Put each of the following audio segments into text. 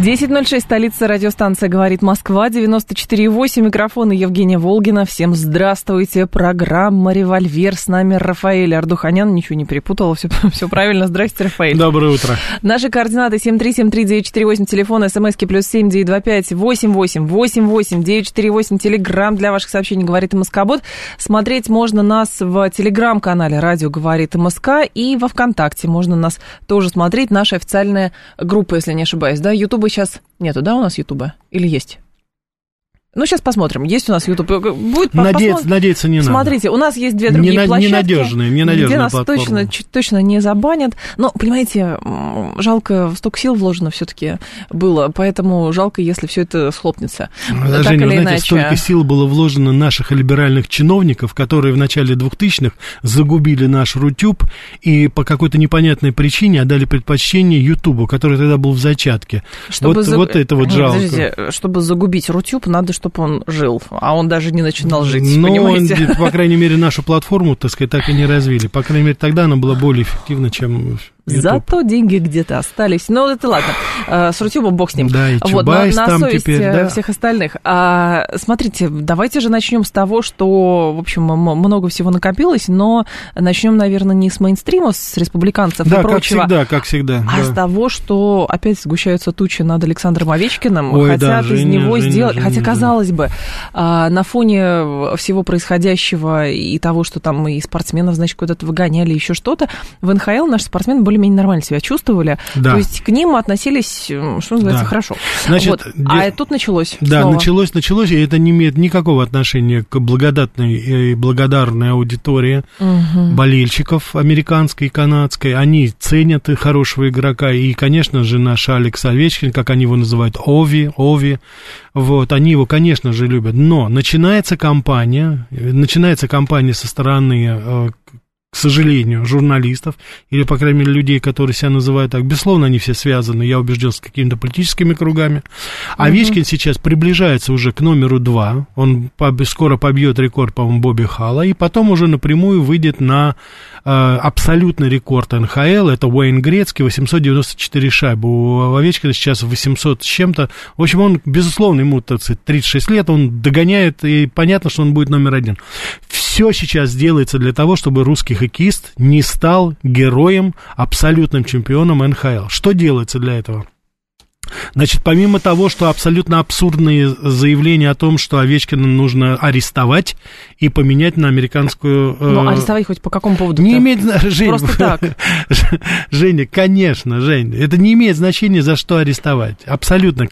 10.06, столица радиостанция «Говорит Москва», 94.8, микрофон Евгения Волгина. Всем здравствуйте, программа «Револьвер». С нами Рафаэль Ардуханян, ничего не перепутала, все, все правильно. Здрасте, Рафаэль. Доброе утро. Наши координаты 7373948, телефон, смски плюс 7925 88 88 948, телеграмм для ваших сообщений «Говорит Москобот». Смотреть можно нас в телеграм-канале «Радио говорит МСК» и во ВКонтакте можно нас тоже смотреть. Наша официальная группа, если не ошибаюсь, да, Сейчас нету, да, у нас Ютуба? Или есть? Ну, сейчас посмотрим. Есть у нас YouTube. Будет надеяться, посмотрим. надеяться не Смотрите, надо. у нас есть две другие не, площадки. Ненадежные, ненадежные где нас платформы. точно, точно не забанят. Но, понимаете, жалко, столько сил вложено все таки было, поэтому жалко, если все это схлопнется. Да, так Женя, или знаете, иначе. столько сил было вложено наших либеральных чиновников, которые в начале 2000-х загубили наш Рутюб и по какой-то непонятной причине отдали предпочтение Ютубу, который тогда был в зачатке. Чтобы вот, за... вот это вот жалко. Подождите, чтобы загубить Рутюб, надо, чтобы он жил, а он даже не начинал жить, Но понимаете? Он, по крайней мере, нашу платформу, так сказать, так и не развили. По крайней мере, тогда она была более эффективна, чем YouTube. Зато деньги где-то остались. Ну, это ладно. А, с Рутюбом бог с ним. Да, и вот, на, на там совесть теперь, да. всех остальных. А, смотрите, давайте же начнем с того, что, в общем, много всего накопилось, но начнем, наверное, не с мейнстрима, с республиканцев да, и прочего. как всегда, как всегда. А да. с того, что опять сгущаются тучи над Александром Овечкиным, Ой, хотят да, из Женя, него Женя, сделать... Женя, хотя, да. казалось бы, а, на фоне всего происходящего и того, что там и спортсменов, значит, куда-то выгоняли, еще что-то, в НХЛ наши спортсмены более-менее нормально себя чувствовали. Да. То есть к ним относились, что называется, Да. хорошо. Значит, вот. де- А тут началось Да, снова. началось, началось, и это не имеет никакого отношения к благодатной и благодарной аудитории Мгм. болельщиков американской и канадской. Они ценят и хорошего игрока, и, конечно же, наш Алекс Овечкин, как они его называют, Ови, Ови, вот, они его, конечно же, любят. Но начинается кампания, э, начинается кампания со стороны э, к сожалению, журналистов, или, по крайней мере, людей, которые себя называют так, безусловно, они все связаны, я убежден, с какими-то политическими кругами. Овечкин сейчас приближается уже к номеру два, он скоро побьет рекорд, по-моему, Бобби Халла, и потом уже напрямую выйдет на э, абсолютный рекорд НХЛ, это Уэйн Грецкий, 894 шайбы, у Овечкина сейчас 800 с чем-то, в общем, он, безусловно, ему, так сказать, 36 лет, он догоняет, и понятно, что он будет номер один. Все сейчас делается для того, чтобы русский хоккеист не стал героем, абсолютным чемпионом НХЛ. Что делается для этого? Значит, помимо того, что абсолютно абсурдные заявления о том, что Овечкина нужно арестовать и поменять на американскую... э, Ну, арестовать хоть по какому поводу? Не имеет значения. Жень, Просто так. Женя, конечно, Жень, это не имеет значения, за что арестовать. Абсолютно.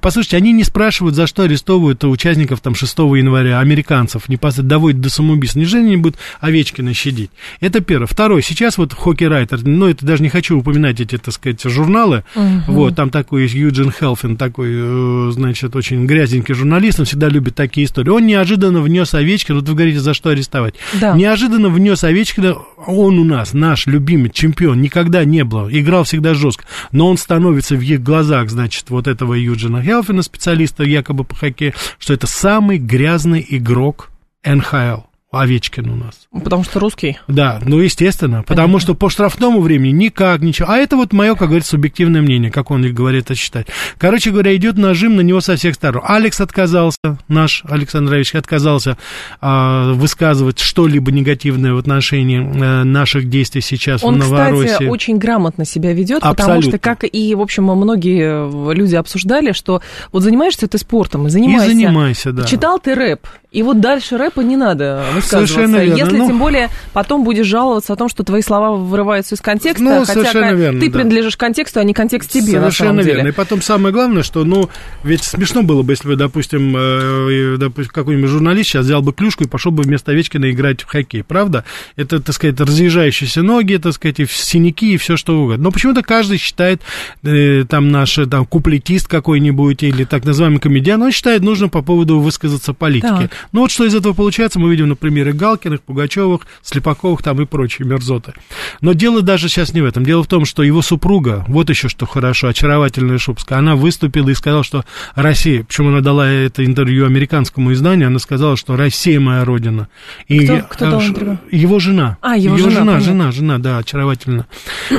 Послушайте, они не спрашивают, за что арестовывают участников там 6 января, американцев, непосредственно доводят до самоубийства. Неужели они будут Овечкина щадить? Это первое. Второе, сейчас вот Хоккей Райтер, ну, это даже не хочу упоминать эти, так сказать, журналы, вот, там такой есть Юджин Хелфин, такой, э, значит, очень грязненький журналист, он всегда любит такие истории. Он неожиданно внес Овечкина, вот вы говорите, за что арестовать. Да. Неожиданно внес Овечкина, он у нас, наш любимый чемпион, никогда не был, играл всегда жестко, но он становится в их глазах, значит, вот этого Юджина Хелфина, специалиста якобы по хоккею, что это самый грязный игрок НХЛ. Овечкин у нас. Потому что русский. Да, ну, естественно, потому что по штрафному времени никак, ничего. А это вот мое, как говорится, субъективное мнение, как он говорит, это считать. Короче говоря, идет нажим на него со всех сторон. Алекс отказался, наш Александр Ильич отказался а, высказывать что-либо негативное в отношении а, наших действий сейчас Он, в Новороссии. кстати, очень грамотно себя ведет, потому Абсолютно. что, как и, в общем, многие люди обсуждали, что вот занимаешься ты спортом, и И занимайся. занимайся, да. Читал ты рэп, и вот дальше рэпа не надо высказываться. Совершенно верно. Если Ну, тем более потом будешь жаловаться о том, что твои слова вырываются из контекста, Ну, хотя совершенно верно, ты да. принадлежишь контексту, а не контекст тебе на Совершенно самом деле. верно. И потом самое главное, что, ну, ведь смешно было бы, если бы, допустим, э, допустим какой-нибудь журналист сейчас взял бы клюшку и пошел бы вместо Овечкина играть в хоккей, правда? Это, так сказать, разъезжающиеся ноги, так сказать, и синяки, и все что угодно. Но почему-то каждый считает, э, там, наш э, там, куплетист какой-нибудь или так называемый комедиан, он считает нужно по поводу высказаться политики. Так. Ну вот что из этого получается, мы видим на примере Галкиных, Пугачевых, Слепаковых там и прочие мерзоты. Но дело даже сейчас не в этом. Дело в том, что его супруга, вот еще что хорошо, очаровательная Шубская, она выступила и сказала, что Россия, почему она дала это интервью американскому изданию, она сказала, что Россия моя родина. И кто, кто дал интервью? Его жена. А, его, его жена, жена, жена, жена, да, очаровательно.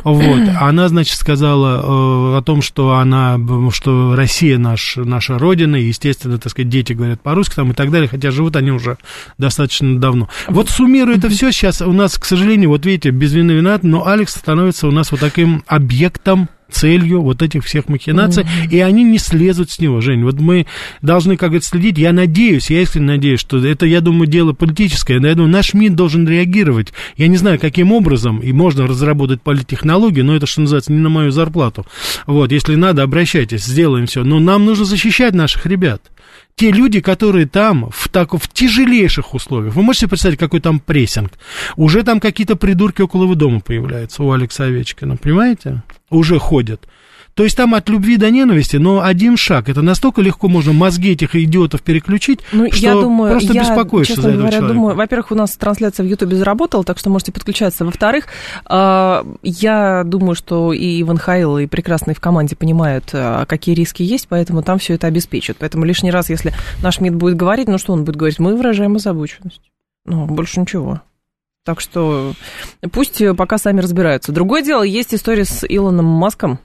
Вот. Она, значит, сказала э, о том, что она, что Россия наш, наша родина, и, естественно, так сказать, дети говорят по-русски там и так далее, хотя живут они уже достаточно давно. Вот суммируя это все, сейчас у нас, к сожалению, вот видите, без вины виноват, но Алекс становится у нас вот таким объектом целью вот этих всех махинаций, mm-hmm. и они не слезут с него, Жень. Вот мы должны, как это следить. Я надеюсь, я искренне надеюсь, что это, я думаю, дело политическое. Я думаю, наш МИД должен реагировать. Я не знаю, каким образом, и можно разработать политтехнологии, но это, что называется, не на мою зарплату. Вот, если надо, обращайтесь, сделаем все. Но нам нужно защищать наших ребят те люди, которые там в, так, в тяжелейших условиях, вы можете представить, какой там прессинг? Уже там какие-то придурки около его дома появляются у Алекса Овечкина, понимаете? Уже ходят. То есть там от любви до ненависти, но один шаг. Это настолько легко можно мозги этих идиотов переключить, ну, что я думаю, просто я, беспокоишься честно за этого говоря, человека. думаю, во-первых, у нас трансляция в Ютубе заработала, так что можете подключаться. Во-вторых, а, я думаю, что и Иван Хайл, и прекрасные в команде понимают, а, какие риски есть, поэтому там все это обеспечат. Поэтому лишний раз, если наш МИД будет говорить, ну что он будет говорить? Мы выражаем озабоченность. Ну, больше ничего. Так что пусть пока сами разбираются. Другое дело, есть история с Илоном Маском,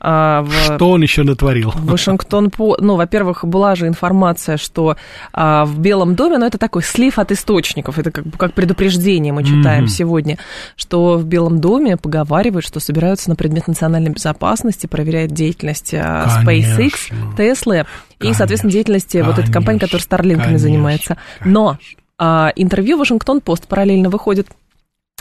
в, что он еще натворил? Вашингтон по... Ну, во-первых, была же информация, что а, в Белом доме, ну, это такой слив от источников, это как, как предупреждение мы читаем mm-hmm. сегодня, что в Белом доме поговаривают, что собираются на предмет национальной безопасности проверять деятельность а, SpaceX, Tesla и, соответственно, деятельность конечно, вот этой компании, которая Starlink занимается. Но а, интервью Вашингтон-Пост параллельно выходит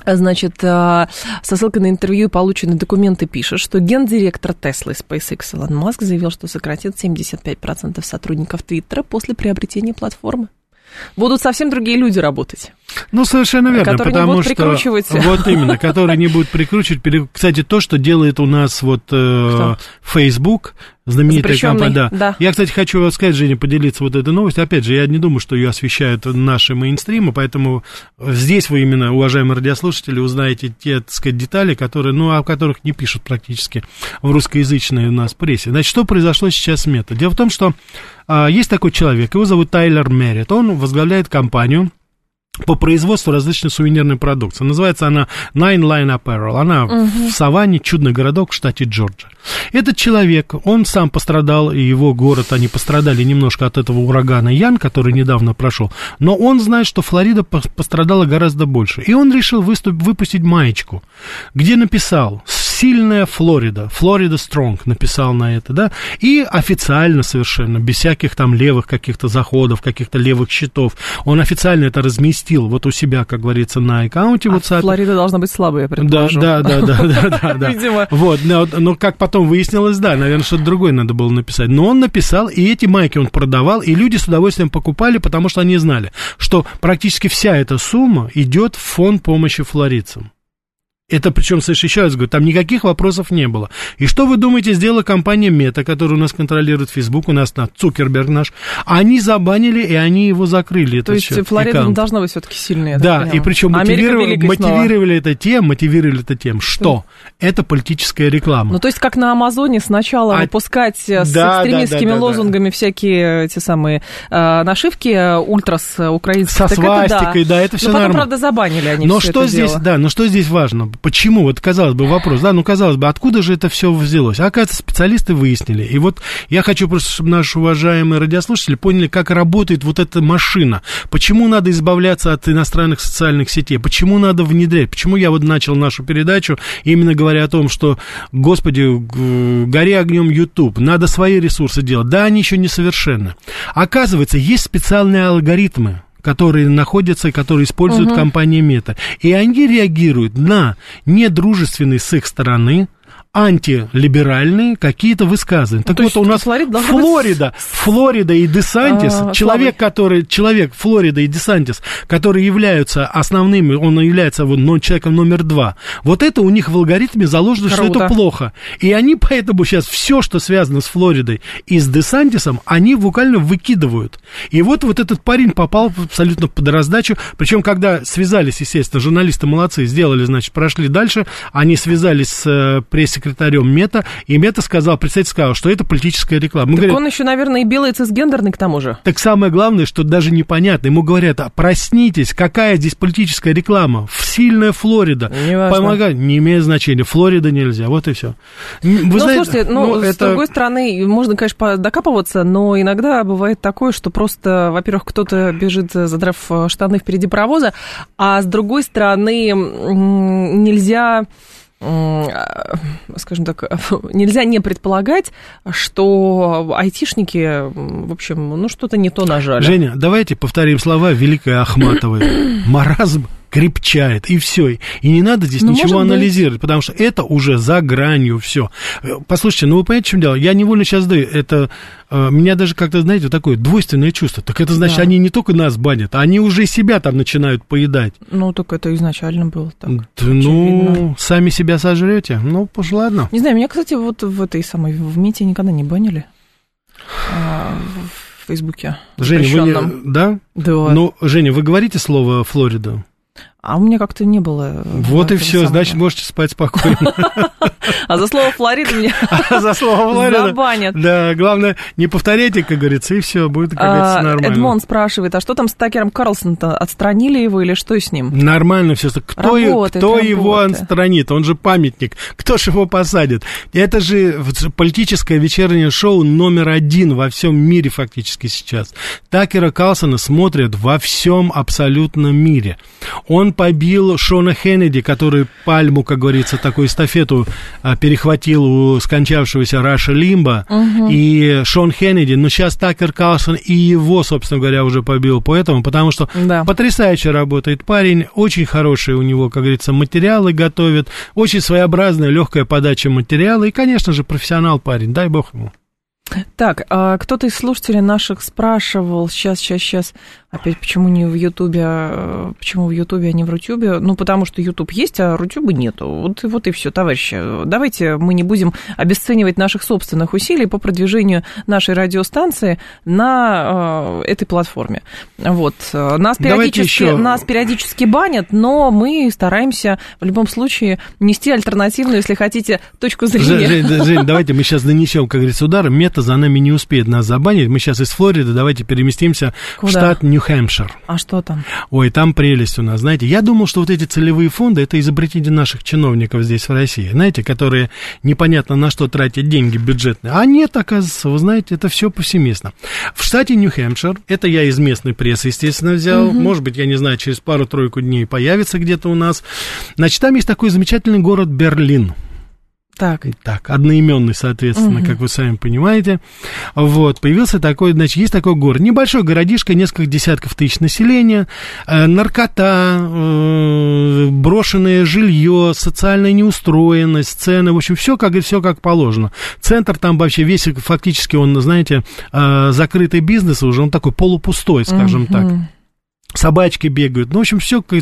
Значит, э, со ссылкой на интервью и полученные документы пишет, что гендиректор и SpaceX Илон Маск заявил, что сократит 75% сотрудников Твиттера после приобретения платформы. Будут совсем другие люди работать. Ну, совершенно верно, потому что... Прикручивать. Вот именно, которые не будут прикручивать. Кстати, то, что делает у нас вот э, Facebook, знаменитая компания. Да. да. Я, кстати, хочу сказать, Женя, поделиться вот этой новостью. Опять же, я не думаю, что ее освещают наши мейнстримы, поэтому здесь вы именно, уважаемые радиослушатели, узнаете те, так сказать, детали, которые, ну, о которых не пишут практически в русскоязычной у нас прессе. Значит, что произошло сейчас с Мета? Дело в том, что а, есть такой человек, его зовут Тайлер Меррит, он возглавляет компанию, по производству различной сувенирной продукции. Называется она Nine Line Apparel. Она угу. в Саванне, чудный городок в штате Джорджия. Этот человек, он сам пострадал, и его город, они пострадали немножко от этого урагана Ян, который недавно прошел, но он знает, что Флорида пострадала гораздо больше. И он решил выступ, выпустить маечку, где написал сильная Флорида, Флорида Стронг написал на это, да, и официально совершенно, без всяких там левых каких-то заходов, каких-то левых счетов, он официально это разместил вот у себя, как говорится, на аккаунте а WhatsApp. Флорида должна быть слабая, я предположу. Да, да, да, да, да, да. Видимо. Вот, но как потом выяснилось, да, наверное, что-то другое надо было написать. Но он написал, и эти майки он продавал, и люди с удовольствием покупали, потому что они знали, что практически вся эта сумма идет в фонд помощи флоридцам. Это причем, слышь, еще раз говорю, там никаких вопросов не было. И что вы думаете, сделала компания Мета, которая у нас контролирует Facebook, у нас на Цукерберг наш? Они забанили, и они его закрыли. То есть счет, Флорида аккаунт. должна быть все-таки сильнее. Да, и причем мотивировали, мотивировали это тем, мотивировали это тем, что это политическая реклама. Ну, то есть, как на Амазоне сначала а... выпускать с да, экстремистскими да, да, лозунгами да. всякие эти самые э, нашивки э, ультрас украинские. Со свастикой, это, да. да, это все но потом, правда, забанили они Но что здесь, дело. да, но что здесь важно? Почему? Вот, казалось бы, вопрос, да, ну, казалось бы, откуда же это все взялось? А, оказывается, специалисты выяснили. И вот я хочу просто, чтобы наши уважаемые радиослушатели поняли, как работает вот эта машина. Почему надо избавляться от иностранных социальных сетей? Почему надо внедрять? Почему я вот начал нашу передачу, именно говоря о том, что, господи, гори огнем YouTube, надо свои ресурсы делать. Да, они еще не совершенны. Оказывается, есть специальные алгоритмы, которые находятся и которые используют угу. компания Мета. И они реагируют на недружественный с их стороны антилиберальные какие-то высказывания. Ну, так вот, у нас Флорида, Флорида, Флорида и Десантис, а, человек, который, человек Флорида и Десантис, которые являются основными, он является вот, ну, человеком номер два, вот это у них в алгоритме заложено, Круто. что это плохо. И они поэтому сейчас все, что связано с Флоридой и с Десантисом, они буквально выкидывают. И вот, вот этот парень попал абсолютно под раздачу, причем, когда связались, естественно, журналисты молодцы, сделали, значит, прошли дальше, они связались с э, пресс-секретарем Мета, и Мета сказал, представитель сказал, что это политическая реклама. Мы так говорим, он еще, наверное, и белый цисгендерный к тому же. Так самое главное, что даже непонятно. Ему говорят, а проснитесь, какая здесь политическая реклама? Сильная Флорида. Не Помогай. Не имеет значения. Флорида нельзя. Вот и все. Вы ну, знаете, слушайте, ну, ну это... с другой стороны, можно, конечно, докапываться, но иногда бывает такое, что просто, во-первых, кто-то бежит, задрав штаны впереди паровоза, а с другой стороны, нельзя скажем так, нельзя не предполагать, что айтишники, в общем, ну что-то не то нажали. Женя, давайте повторим слова Великой Ахматовой. Маразм крепчает, и все. И не надо здесь ну, ничего анализировать, быть. потому что это уже за гранью все. Послушайте, ну вы понимаете, в чем дело? Я невольно сейчас даю, это э, меня даже как-то, знаете, такое двойственное чувство. Так это значит, да. они не только нас банят, они уже себя там начинают поедать. Ну, так это изначально было так. Да, ну, сами себя сожрете. Ну, уж ладно. Не знаю, меня, кстати, вот в этой самой, в МИТе никогда не банили. А, в Фейсбуке. Женя, вы не... Да? Да. Ну, Женя, вы говорите слово Флорида? А у меня как-то не было. Э, вот и все, самого. значит, можете спать спокойно. А за слово Флорида меня а за слово Флорида забанят. Да, главное, не повторяйте, как говорится, и все, будет, как говорится, а, нормально. Эдмон спрашивает, а что там с Такером Карлсоном-то? Отстранили его или что с ним? Нормально все. Кто, кто его отстранит? Он же памятник. Кто же его посадит? Это же политическое вечернее шоу номер один во всем мире фактически сейчас. Такера Карлсона смотрят во всем абсолютно мире. Он побил Шона Хеннеди, который пальму, как говорится, такую эстафету а, перехватил у скончавшегося Раша Лимба. Угу. И Шон Хеннеди, ну сейчас Такер Карлсон и его, собственно говоря, уже побил поэтому, потому что да. потрясающе работает парень, очень хорошие у него, как говорится, материалы готовит, очень своеобразная, легкая подача материала и, конечно же, профессионал парень, дай бог ему. Так, а кто-то из слушателей наших спрашивал, сейчас, сейчас, сейчас, опять, почему не в Ютубе, а, почему в Ютубе, а не в Рутюбе? Ну, потому что Ютуб есть, а Рутюба нету. Вот, вот и все, товарищи. Давайте мы не будем обесценивать наших собственных усилий по продвижению нашей радиостанции на э, этой платформе. Вот. Нас периодически, еще... нас периодически банят, но мы стараемся в любом случае нести альтернативную, если хотите, точку зрения. Жень, Жень давайте мы сейчас нанесем, как говорится, удар. Мета за нами не успеет нас забанить. Мы сейчас из Флориды, давайте переместимся Куда? в штат Нью-Хэмпшир. А что там? Ой, там прелесть у нас. Знаете, я думал, что вот эти целевые фонды, это изобретение наших чиновников здесь, в России. Знаете, которые непонятно на что тратят деньги бюджетные. А нет, оказывается, вы знаете, это все повсеместно. В штате Нью-Хэмпшир, это я из местной прессы, естественно, взял. Угу. Может быть, я не знаю, через пару-тройку дней появится где-то у нас. Значит, там есть такой замечательный город Берлин. Так. Так, одноименный, соответственно, угу. как вы сами понимаете. Вот, появился такой, значит, есть такой город. Небольшой городишко, несколько десятков тысяч населения, э, наркота, э, брошенное жилье, социальная неустроенность, цены, в общем, все как, все как положено. Центр там вообще весь, фактически, он, знаете, э, закрытый бизнес уже, он такой полупустой, скажем угу. так собачки бегают. Ну, в общем, все, как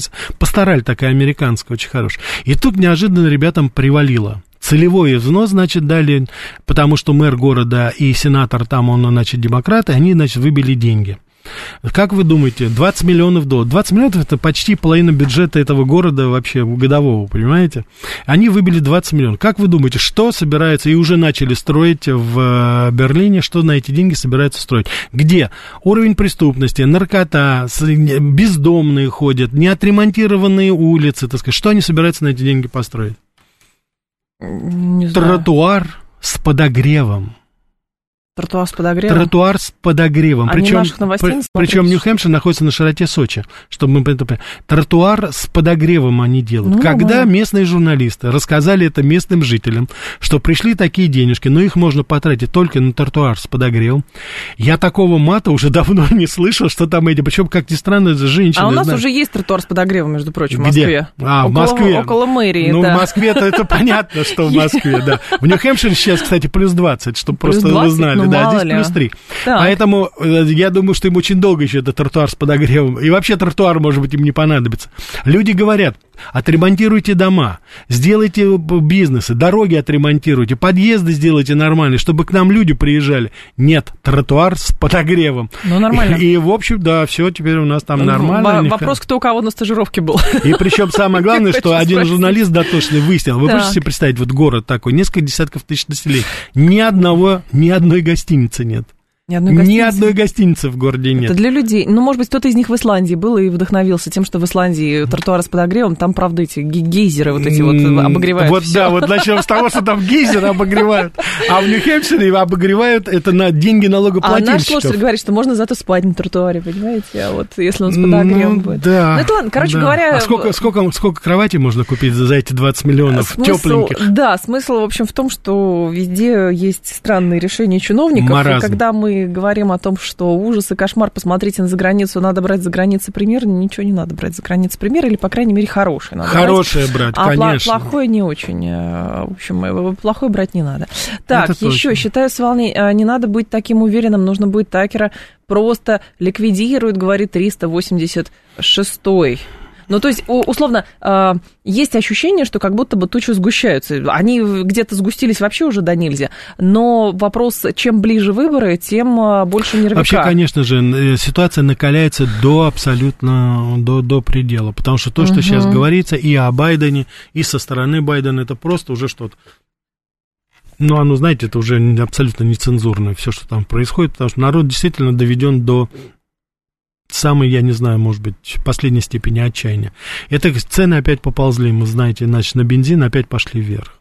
такая американская, очень хорошая. И тут неожиданно ребятам привалило целевой взнос, значит, дали, потому что мэр города и сенатор там, он, значит, демократы, они, значит, выбили деньги. Как вы думаете, 20 миллионов долларов? 20 миллионов это почти половина бюджета этого города вообще годового, понимаете? Они выбили 20 миллионов. Как вы думаете, что собираются и уже начали строить в э, Берлине, что на эти деньги собираются строить? Где? Уровень преступности, наркота, бездомные ходят, неотремонтированные улицы, так сказать. Что они собираются на эти деньги построить? Не Тротуар с подогревом. Тротуар с подогревом? Тротуар с подогревом. Они причем, наших новостей не причем Нью-Хэмпшир находится на широте Сочи, чтобы мы это. Тротуар с подогревом они делают. Ну, Когда да. местные журналисты рассказали это местным жителям, что пришли такие денежки, но их можно потратить только на тротуар с подогревом, я такого мата уже давно не слышал, что там эти, причем, как ни странно, женщины... А у нас знают. уже есть тротуар с подогревом, между прочим, в Где? Москве. А, в около, Москве. Около мэрии, Ну, да. в Москве-то это понятно, что в Москве, да. В Нью-Хэмпшире сейчас, кстати, плюс 20, чтобы просто вы 20? знали. Ну, да, здесь ли. плюс 3. Так. Поэтому э, я думаю, что им очень долго еще этот тротуар с подогревом. И вообще тротуар, может быть, им не понадобится. Люди говорят, отремонтируйте дома, сделайте бизнесы, дороги отремонтируйте, подъезды сделайте нормальные, чтобы к нам люди приезжали. Нет, тротуар с подогревом. Ну, нормально. И, в общем, да, все, теперь у нас там нормально. Во- у них Вопрос, кто у кого на стажировке был. и причем самое главное, что один журналист дотошный выяснил. Вы можете себе представить, вот город такой, несколько десятков тысяч населения. Ни одного, ни одной гостиницы нет. Ни одной Ни гостиницы. одной гостиницы в городе нет. Это для людей. Ну, может быть, кто-то из них в Исландии был и вдохновился тем, что в Исландии тротуары с подогревом, там, правда, эти ге- гейзеры вот эти вот М, обогревают Вот всё. да, вот начнем с того, что там гейзеры обогревают. А в Нью-Хэмпшире обогревают это на деньги А наш налогоплательщиков. слушатель говорит, что можно зато спать на тротуаре, понимаете? А вот если он с подогревом Ну, будет. Да. Ну, это ладно. Короче да. говоря, А сколько, сколько, сколько кроватей можно купить за, за эти 20 миллионов Смысл, тепленьких? Да, смысл, в общем, в том, что везде есть странные решения чиновников. Маразм. И когда мы говорим о том, что ужас и кошмар, посмотрите на за границу, надо брать за границей пример, ничего не надо брать за границей пример, или, по крайней мере, хороший надо брать. Хорошее брать, А пла- конечно. плохое не очень. э, В общем, э, плохое брать не надо. Так, Это еще точно. считаю с волней, э, не надо быть таким уверенным, нужно быть Такера просто ликвидирует, говорит 386-й. Ну, то есть, условно, э, есть ощущение, что как будто бы тучи сгущаются. Они где-то сгустились вообще уже до нельзя. Но вопрос, чем ближе выборы, тем э, больше нервика. Вообще, конечно же, э, ситуация накаляется до абсолютно, до, до предела. Потому что то, что Мгм. сейчас говорится и о Байдене, и со стороны Байдена, это просто уже что-то. Ну, оно, знаете, это уже абсолютно нецензурное, все, что там происходит, потому что народ действительно доведен до самой, я не знаю, может быть, последней степени отчаяния. Это цены опять поползли, мы знаете, значит, на бензин опять пошли вверх.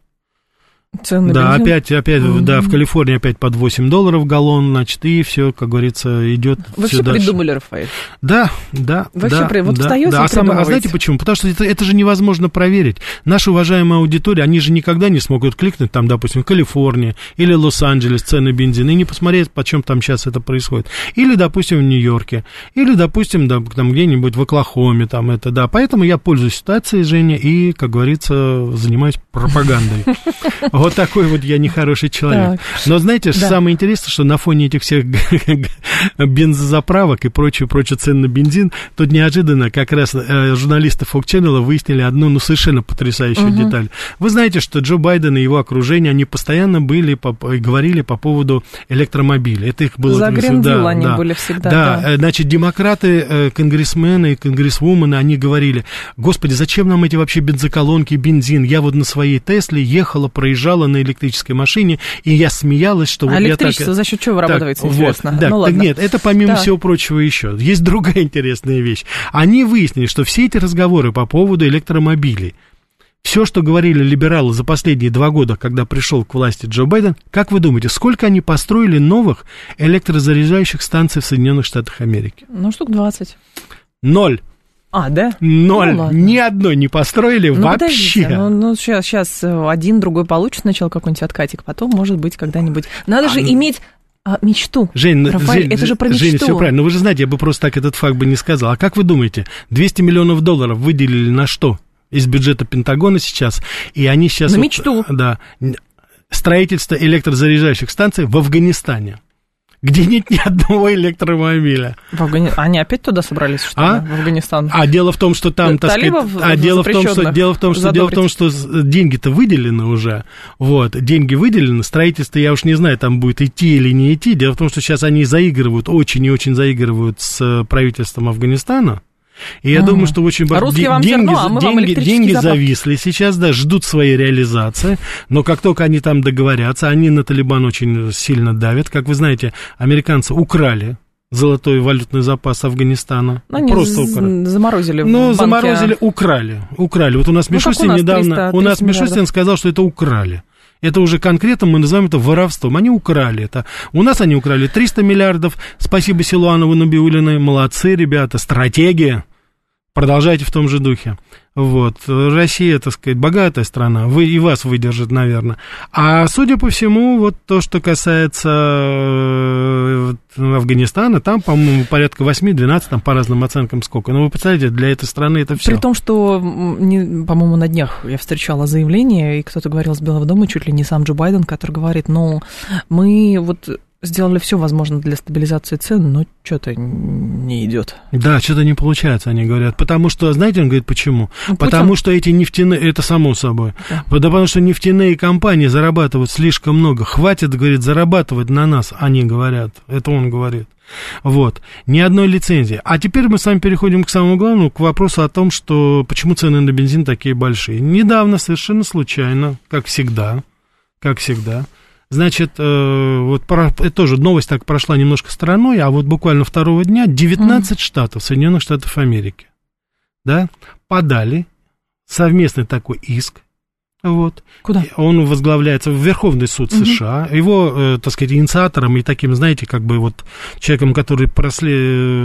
Цены Да, бензин. опять, опять, Мгм. да, в Калифорнии опять под 8 долларов галлон, значит, и все, как говорится, идет Вы все дальше. придумали, Рафаэль. Да, да. Вы да, всё при- вот да, да. А, самое- а знаете почему? Потому что это, это же невозможно проверить. Наша уважаемая аудитория, они же никогда не смогут кликнуть там, допустим, в Калифорнии или Лос-Анджелес, цены бензина, и не посмотреть, почем там сейчас это происходит. Или, допустим, в Нью-Йорке, или, допустим, да, там где-нибудь в Оклахоме, там это, да. Поэтому я пользуюсь ситуацией, Женя, и, как говорится, занимаюсь пропагандой. Вот такой вот я нехороший человек. Так. Но знаете, Да. самое интересное, что на фоне этих всех бензозаправок и прочее, прочее цен на бензин, тут неожиданно как раз э, журналисты Fox Channel выяснили одну, ну, совершенно потрясающую Мгм. деталь. Вы знаете, что Джо Байден и его окружение, они постоянно были, по, и говорили по поводу электромобилей. Это их было... За да, они да. были всегда, Да, да. э, значит, демократы, э, конгрессмены конгрессвумены, они говорили, господи, зачем нам эти вообще бензоколонки, бензин? Я вот на своей Тесле ехала, проезжала на электрической машине, и я смеялась, что вот А я электричество так... за счет чего Так, вырабатывается, вот, интересно? да, ну, так ладно. нет, это помимо Так. всего прочего еще. Есть другая интересная вещь. Они выяснили, что все эти разговоры по поводу электромобилей, все, что говорили либералы за последние два года, когда пришел к власти Джо Байден, как вы думаете, сколько они построили новых электрозаряжающих станций в Соединенных Штатах Америки? Ну, штук 20. Ноль. А, да? Ноль. Ну, ладно. Ни одной не построили Ну, вообще. подождите, ну, ну, сейчас, сейчас один, другой получит сначала какой-нибудь откатик, потом, может быть, когда-нибудь. Надо же А, иметь а, мечту. Жень, Рафаэль, Жень, это же про мечту. все правильно. Но вы же знаете, я бы просто так этот факт бы не сказал. А как вы думаете, 200 миллионов долларов выделили на что? Из бюджета Пентагона сейчас. И они сейчас... На вот, мечту. Да. Строительство электрозаряжающих станций в Афганистане. Где нет ни одного электромобиля. В Афгани- Они опять туда собрались, что ли, А? в Афганистан? А дело в том, что там, так сказать, а дело в том, что дело в том, что дело в том, что деньги-то выделены уже, вот, деньги выделены, строительство я уж не знаю, там будет идти или не идти. Дело в том, что сейчас они заигрывают, очень и очень заигрывают с э, правительством Афганистана. И я Мгм. думаю, что очень А русские вам деньги, зерно, а мы вам деньги, электрические деньги заправки. зависли сейчас, да, ждут своей реализации, но как только они там договорятся, они на Талибан очень сильно давят. Как вы знаете, американцы украли золотой валютный запас Афганистана. Ну, Они Просто украли. заморозили Ну, заморозили, украли, украли. Вот у нас Ну, Мишустин у нас, недавно, 300, у нас 300 Мишустин миллиардов. сказал, что это украли. Это уже конкретно мы называем это воровством. Они украли это. У нас они украли 300 миллиардов. Спасибо Силуанову Набиулиной. Молодцы, ребята. Стратегия. Продолжайте в том же духе. Вот. Россия, так сказать, богатая страна, вы, и вас выдержит, наверное. А судя по всему, вот то, что касается э, Афганистана, там, по-моему, порядка 8-12, там по разным оценкам сколько. Но вы представляете, для этой страны это все. При том, что, по-моему, на днях я встречала заявление, и кто-то говорил с Белого дома, чуть ли не сам Джо Байден, который говорит, ну, мы вот сделали все возможное для стабилизации цен, но что-то не идет. Да, что-то не получается, они говорят. Потому что, знаете, он говорит, почему? Ну, потому что эти нефтяные, это само собой. Да. Потому что нефтяные компании зарабатывают слишком много. Хватит, говорит, зарабатывать на нас, они говорят. Это он говорит. Вот. Ни одной лицензии. А теперь мы с вами переходим к самому главному, к вопросу о том, что почему цены на бензин такие большие. Недавно, совершенно случайно, как всегда, как всегда, Значит, э, вот это тоже новость так прошла немножко стороной, а вот буквально второго дня 19 mm. штатов Соединенных Штатов Америки, да, подали совместный такой иск вот. Куда? Он возглавляется в Верховный суд угу. США. Его, э, так сказать, инициатором и таким, знаете, как бы вот человеком, который просли,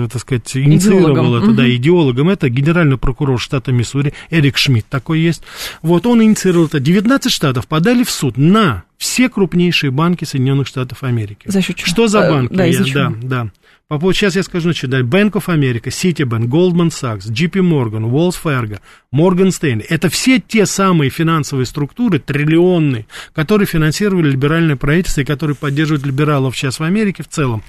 э, так сказать, инициировал идеологом. это, угу. да, идеологом, это генеральный прокурор штата Миссури, Эрик Шмидт такой есть. Вот, он инициировал это. 19 штатов подали в суд на все крупнейшие банки Соединенных Штатов Америки. За счет чего? Что за э, банки? Э, да, я, да, да. По поводу, сейчас я скажу, значит, да, Bank of America, Citibank, Goldman Sachs, JP Morgan, Wells Fargo, Morgan Stanley. Это все те самые финансовые структуры, триллионные, которые финансировали либеральное правительство и которые поддерживают либералов сейчас в Америке в целом.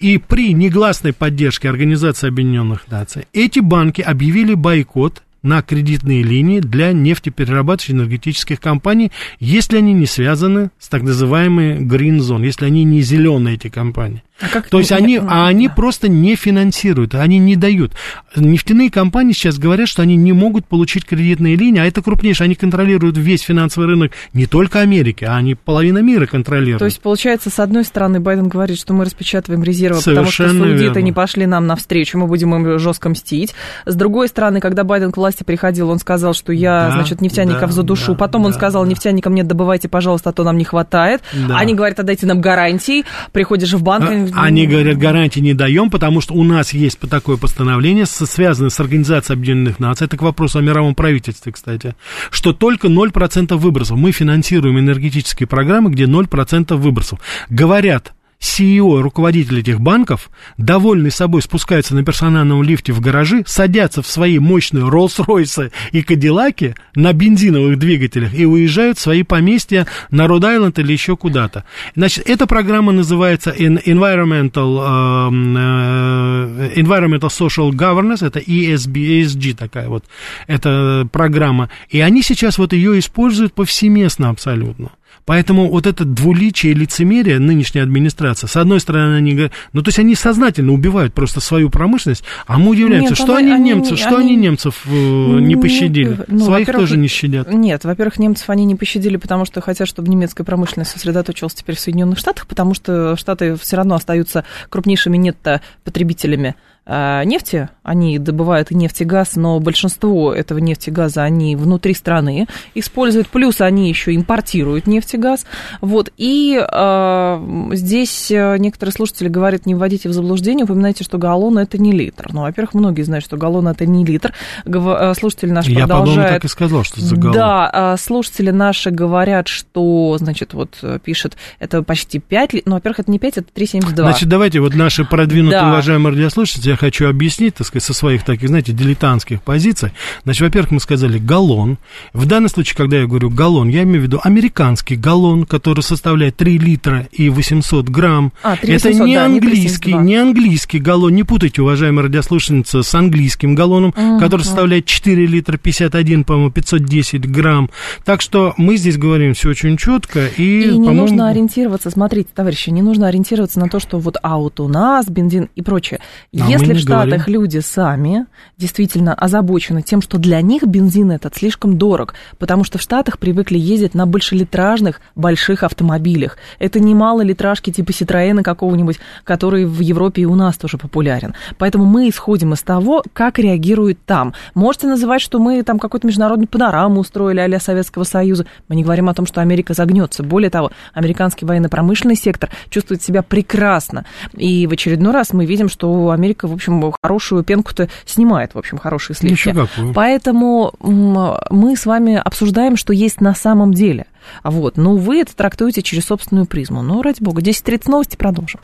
И при негласной поддержке Организации Объединенных Наций эти банки объявили бойкот на кредитные линии для нефтеперерабатывающих энергетических компаний, если они не связаны с так называемой green zone, если они не зеленые эти компании. А как То есть они, а они да. просто не финансируют, они не дают. Нефтяные компании сейчас говорят, что они не могут получить кредитные линии, а это крупнейшие, они контролируют весь финансовый рынок не только Америки, а они половина мира контролируют. То есть, получается, с одной стороны, Байден говорит, что мы распечатываем резервы, Совершенно потому что судиты не пошли нам навстречу, мы будем им жестко мстить. С другой стороны, когда Байден к власти приходил, он сказал, что я, да, значит, нефтяников да, задушу. Да, Потом да, он сказал, нефтяникам нет, добывайте, пожалуйста, а то нам не хватает. Да. Они говорят, отдайте нам гарантии. Приходишь в банк, а, они говорят, гарантии не даем, потому что у нас есть такое постановление, связанное с Организацией Объединенных Наций, это к вопросу о мировом правительстве, кстати, что только 0% выбросов. Мы финансируем энергетические программы, где 0% выбросов. Говорят, CEO, руководители этих банков, довольные собой, спускаются на персональном лифте в гаражи, садятся в свои мощные Роллс-Ройсы и Кадиллаки на бензиновых двигателях и уезжают в свои поместья на Род-Айленд или еще куда-то. Значит, эта программа называется Environmental, эм, э, Environmental Social Governance, это ESB, ESG такая вот, эта программа. И они сейчас вот ее используют повсеместно абсолютно. Поэтому вот это двуличие лицемерие нынешней администрации, с одной стороны, они говорят, ну, то есть они сознательно убивают просто свою промышленность, а мы удивляемся, нет, что они, они немцев, они, что они, они немцев э, не пощадили, ну, своих тоже не щадят. Нет, во-первых, немцев они не пощадили, потому что хотят, чтобы немецкая промышленность сосредоточилась теперь в Соединенных Штатах, потому что Штаты все равно остаются крупнейшими нетто-потребителями Э, нефти, они добывают и нефть и газ, но большинство этого нефти и газа они внутри страны используют, плюс они еще импортируют нефть и газ. Вот, и э, здесь э, некоторые слушатели говорят, не вводите в заблуждение, упоминайте, что галлон это не литр. Ну, во-первых, многие знают, что галлон это не литр. Э, слушатели наши Я продолжают... Я так и сказал, что за галлон. Да, слушатели наши говорят, что, значит, вот пишет, это почти 5 литров. Ну, во-первых, это не 5, это 3,72. Значит, давайте вот наши продвинутые, да. уважаемые радиослушатели, я хочу объяснить, так сказать, со своих таких, знаете, дилетантских позиций. Значит, во-первых, мы сказали галлон. В данном случае, когда я говорю галлон, я имею в виду американский галлон, который составляет 3 литра и 800 грамм. А, 3 800, Это не да, английский, не, не английский галлон. Не путайте, уважаемые радиослушательницы, с английским галлоном, uh-huh. который составляет 4 литра 51, по-моему, 510 грамм. Так что мы здесь говорим все очень четко. И, и не нужно ориентироваться, смотрите, товарищи, не нужно ориентироваться на то, что вот а вот у нас бензин и прочее. А Если если в Штатах говорим. люди сами действительно озабочены тем, что для них бензин этот слишком дорог, потому что в Штатах привыкли ездить на большелитражных больших автомобилях. Это не малолитражки типа Ситроена какого-нибудь, который в Европе и у нас тоже популярен. Поэтому мы исходим из того, как реагируют там. Можете называть, что мы там какую-то международную панораму устроили а Советского Союза. Мы не говорим о том, что Америка загнется. Более того, американский военно-промышленный сектор чувствует себя прекрасно. И в очередной раз мы видим, что Америка, в общем, хорошую пенку-то снимает, в общем, хорошие сливки. Поэтому мы с вами обсуждаем, что есть на самом деле. Вот. Но вы это трактуете через собственную призму. Ну, ради бога. 10.30 новости продолжим.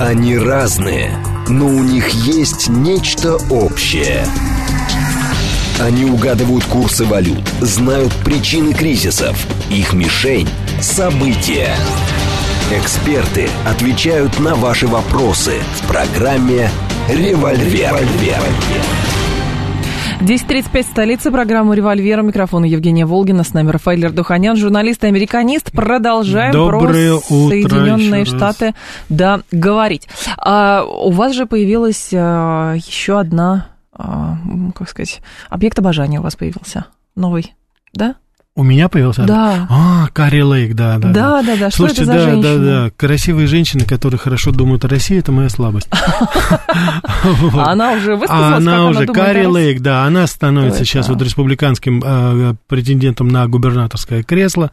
Они разные, но у них есть нечто общее. Они угадывают курсы валют, знают причины кризисов. Их мишень – события. Эксперты отвечают на ваши вопросы в программе «Револьвер». 10.35, столица, программы «Револьвер». Микрофон Евгения Волгина, с нами Рафаэль Духанян, журналист и американист. Продолжаем Доброе про утро Соединенные Штаты да, говорить. А, у вас же появилась а, еще одна, а, как сказать, объект обожания у вас появился новый, да? У меня появился? Да. А, Карри Лейк, да, да. Да, да, да. Слушайте, что это за да, женщина? да, да. Красивые женщины, которые хорошо думают о России, это моя слабость. А она уже высказалась, Она уже, Карри Лейк, да, она становится сейчас вот республиканским э, претендентом на губернаторское кресло.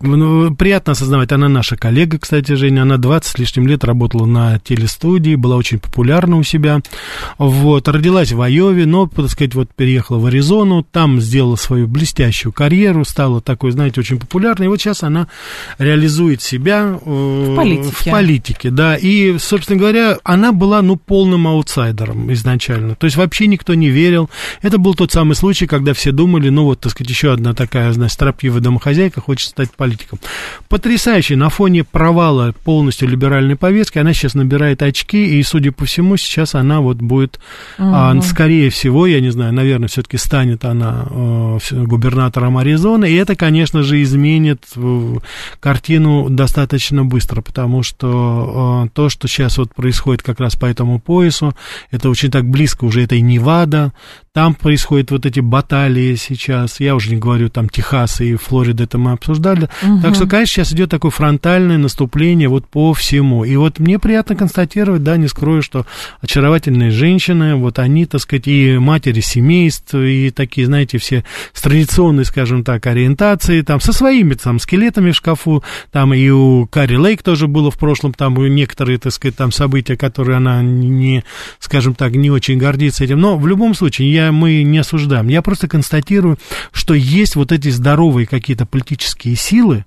Ну, приятно осознавать, она наша коллега, кстати, Женя, она 20 с лишним лет работала на телестудии, была очень популярна у себя. Вот, родилась в Айове, но, так сказать, вот переехала в Аризону, там сделала свою блестящую карьеру, стала стала такой, знаете, очень популярной. И вот сейчас она реализует себя э, в политике. в политике, да. И, собственно говоря, она была, ну, полным аутсайдером изначально. То есть вообще никто не верил. Это был тот самый случай, когда все думали, ну, вот, так сказать, еще одна такая, значит, строптивая домохозяйка хочет стать политиком. Потрясающе. На фоне провала полностью либеральной повестки она сейчас набирает очки, и, судя по всему, сейчас она вот будет, угу. а, скорее всего, я не знаю, наверное, все-таки станет она э, губернатором Аризоны, это, конечно же, изменит э, картину достаточно быстро, потому что э, то, что сейчас вот происходит как раз по этому поясу, это очень так близко уже, это и Невада, там происходят вот эти баталии сейчас, я уже не говорю, там Техас и Флорида, это мы обсуждали. Угу. Так что, конечно, сейчас идет такое фронтальное наступление вот по всему. И вот мне приятно констатировать, да, не скрою, что очаровательные женщины, вот они, так сказать, и матери семейств, и такие, знаете, все с традиционной, скажем так, ориентацией, там, со своими там скелетами в шкафу, там и у Карри Лейк тоже было в прошлом, там некоторые, так сказать, там события, которые она не, скажем так, не очень гордится этим. Но в любом случае, я мы не осуждаем. Я просто констатирую, что есть вот эти здоровые какие-то политические силы,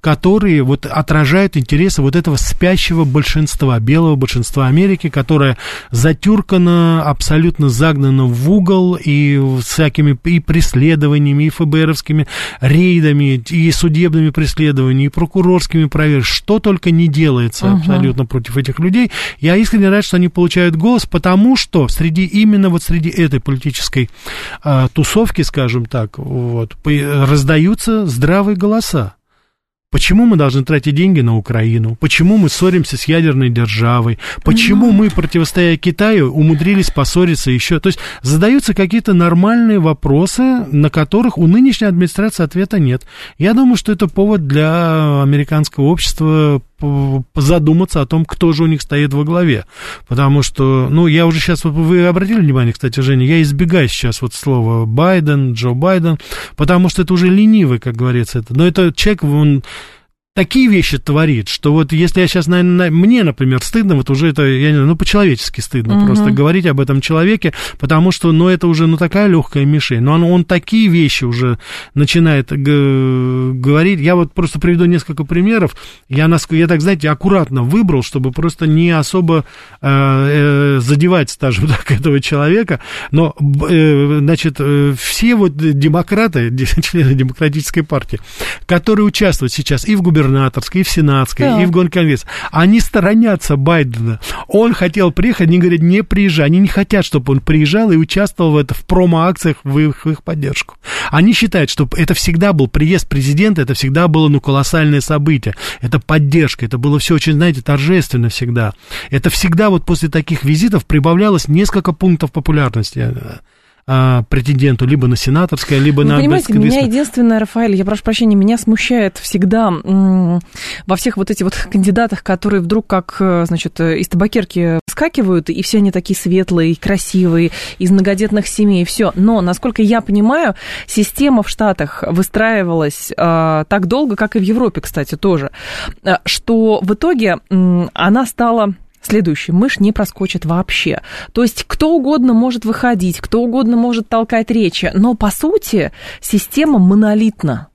которые вот отражают интересы вот этого спящего большинства, белого большинства Америки, которое затюркано, абсолютно загнано в угол и всякими и преследованиями, и ФБРовскими рейдами, и судебными преследованиями, и прокурорскими проверками, что только не делается uh-huh. абсолютно против этих людей. Я искренне рад, что они получают голос, потому что среди именно вот среди этой политической а, тусовки, скажем так, вот, раздаются здравые голоса. Почему мы должны тратить деньги на Украину? Почему мы ссоримся с ядерной державой? Почему мы, противостоя Китаю, умудрились поссориться еще? То есть задаются какие-то нормальные вопросы, на которых у нынешней администрации ответа нет. Я думаю, что это повод для американского общества задуматься о том, кто же у них стоит во главе. Потому что, ну, я уже сейчас, вы обратили внимание, кстати, Женя, я избегаю сейчас вот слова Байден, Джо Байден, потому что это уже ленивый, как говорится, это. Но это человек, он такие вещи творит, что вот если я сейчас, наверное, мне, например, стыдно, вот уже это, я не знаю, ну, по-человечески стыдно угу. просто говорить об этом человеке, потому что, ну, это уже, ну, такая легкая мишень, но он, он такие вещи уже начинает говорить, я вот просто приведу несколько примеров, я, я так, знаете, аккуратно выбрал, чтобы просто не особо э, э, задевать, скажем так, этого человека, но, э, значит, э, все вот демократы, члены демократической партии, которые участвуют сейчас и в губернаторстве, губернаторской, и в сенатской, Да. и в Гонконгресс. Они сторонятся Байдена. Он хотел приехать, они говорят, не приезжай. Они не хотят, чтобы он приезжал и участвовал в, это, в промо-акциях в их, в их поддержку. Они считают, что это всегда был приезд президента, это всегда было, ну, колоссальное событие. Это поддержка, это было все очень, знаете, торжественно всегда. Это всегда вот после таких визитов прибавлялось несколько пунктов популярности а, претенденту либо на сенаторское, либо Вы на понимаете, меня альбертское. единственное, Рафаэль, я прошу прощения, меня смущает всегда м, во всех вот этих вот кандидатах, которые вдруг как, э, значит, э, из табакерки скакивают, и все они такие светлые, красивые, из многодетных семей, все. Но, насколько я понимаю, система в Штатах выстраивалась э, так долго, как и в Европе, кстати, тоже, э, что в итоге она стала Следующий. Мышь не проскочит вообще. То есть кто угодно может выходить, кто угодно может толкать речи, но по сути система монолитна.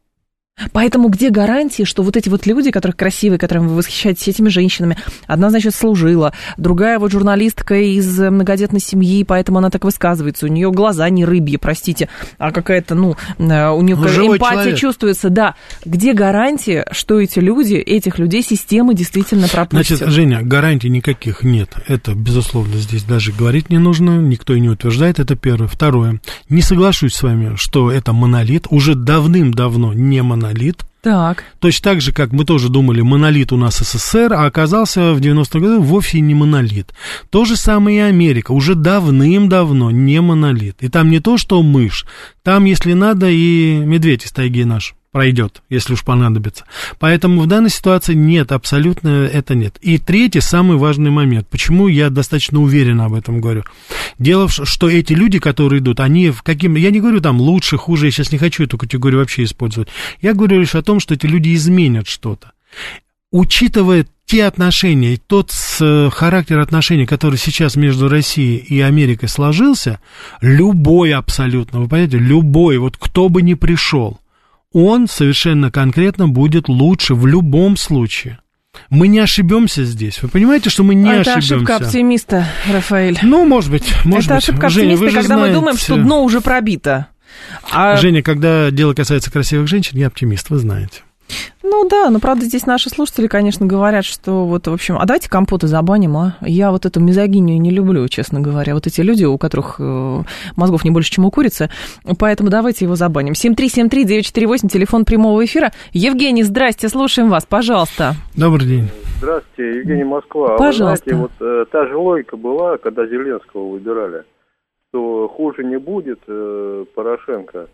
Поэтому где гарантии, что вот эти вот люди, которые красивые, которыми вы восхищаетесь этими женщинами, одна, значит, служила, другая вот журналистка из многодетной семьи, поэтому она так высказывается, у нее глаза не рыбьи, простите, а какая-то, ну, э, у нее Ну, живой эмпатия человек. чувствуется, да. Где гарантия, что эти люди, этих людей система действительно пропустит? Значит, Женя, гарантий никаких нет. Это, безусловно, здесь даже говорить не нужно, никто и не утверждает, это первое. Второе, не соглашусь с вами, что это монолит, уже давным-давно не монолит. Так. Точно так же, как мы тоже думали, монолит у нас СССР, а оказался в 90-х годах вовсе не монолит. То же самое и Америка, уже давным-давно не монолит. И там не то, что мышь, там, если надо, и медведь из тайги наш пройдет, если уж понадобится. Поэтому в данной ситуации нет, абсолютно это нет. И третий, самый важный момент, почему я достаточно уверенно об этом говорю. Дело в том, что эти люди, которые идут, они в каким... Я не говорю там лучше, хуже, я сейчас не хочу эту категорию вообще использовать. Я говорю лишь о том, что эти люди изменят что-то. Учитывая те отношения, тот характер отношений, который сейчас между Россией и Америкой сложился, любой абсолютно, вы понимаете, любой, вот кто бы ни пришел, он совершенно конкретно будет лучше в любом случае. Мы не ошибемся здесь. Вы понимаете, что мы не это ошибемся? ошибка оптимиста, Рафаэль. Ну, может быть, может это быть. ошибка Женя, оптимиста, когда мы знаете- думаем, что дно уже пробито. А, Женя, когда дело касается красивых женщин, я оптимист, вы знаете. Ну да, но правда здесь наши слушатели, конечно, говорят, что вот, в общем, а давайте компоты забаним, а? Я вот эту мизогинию не люблю, честно говоря. Вот эти люди, у которых э, мозгов не больше, чем у курицы, поэтому давайте его забаним. 7373948, телефон прямого эфира. Евгений, здрасте, слушаем вас, пожалуйста. Добрый день. Здравствуйте, Евгений Москва. А Пожалуйста. Вы знаете, вот э, та же логика была, когда Зеленского выбирали, что хуже не будет э, Порошенко.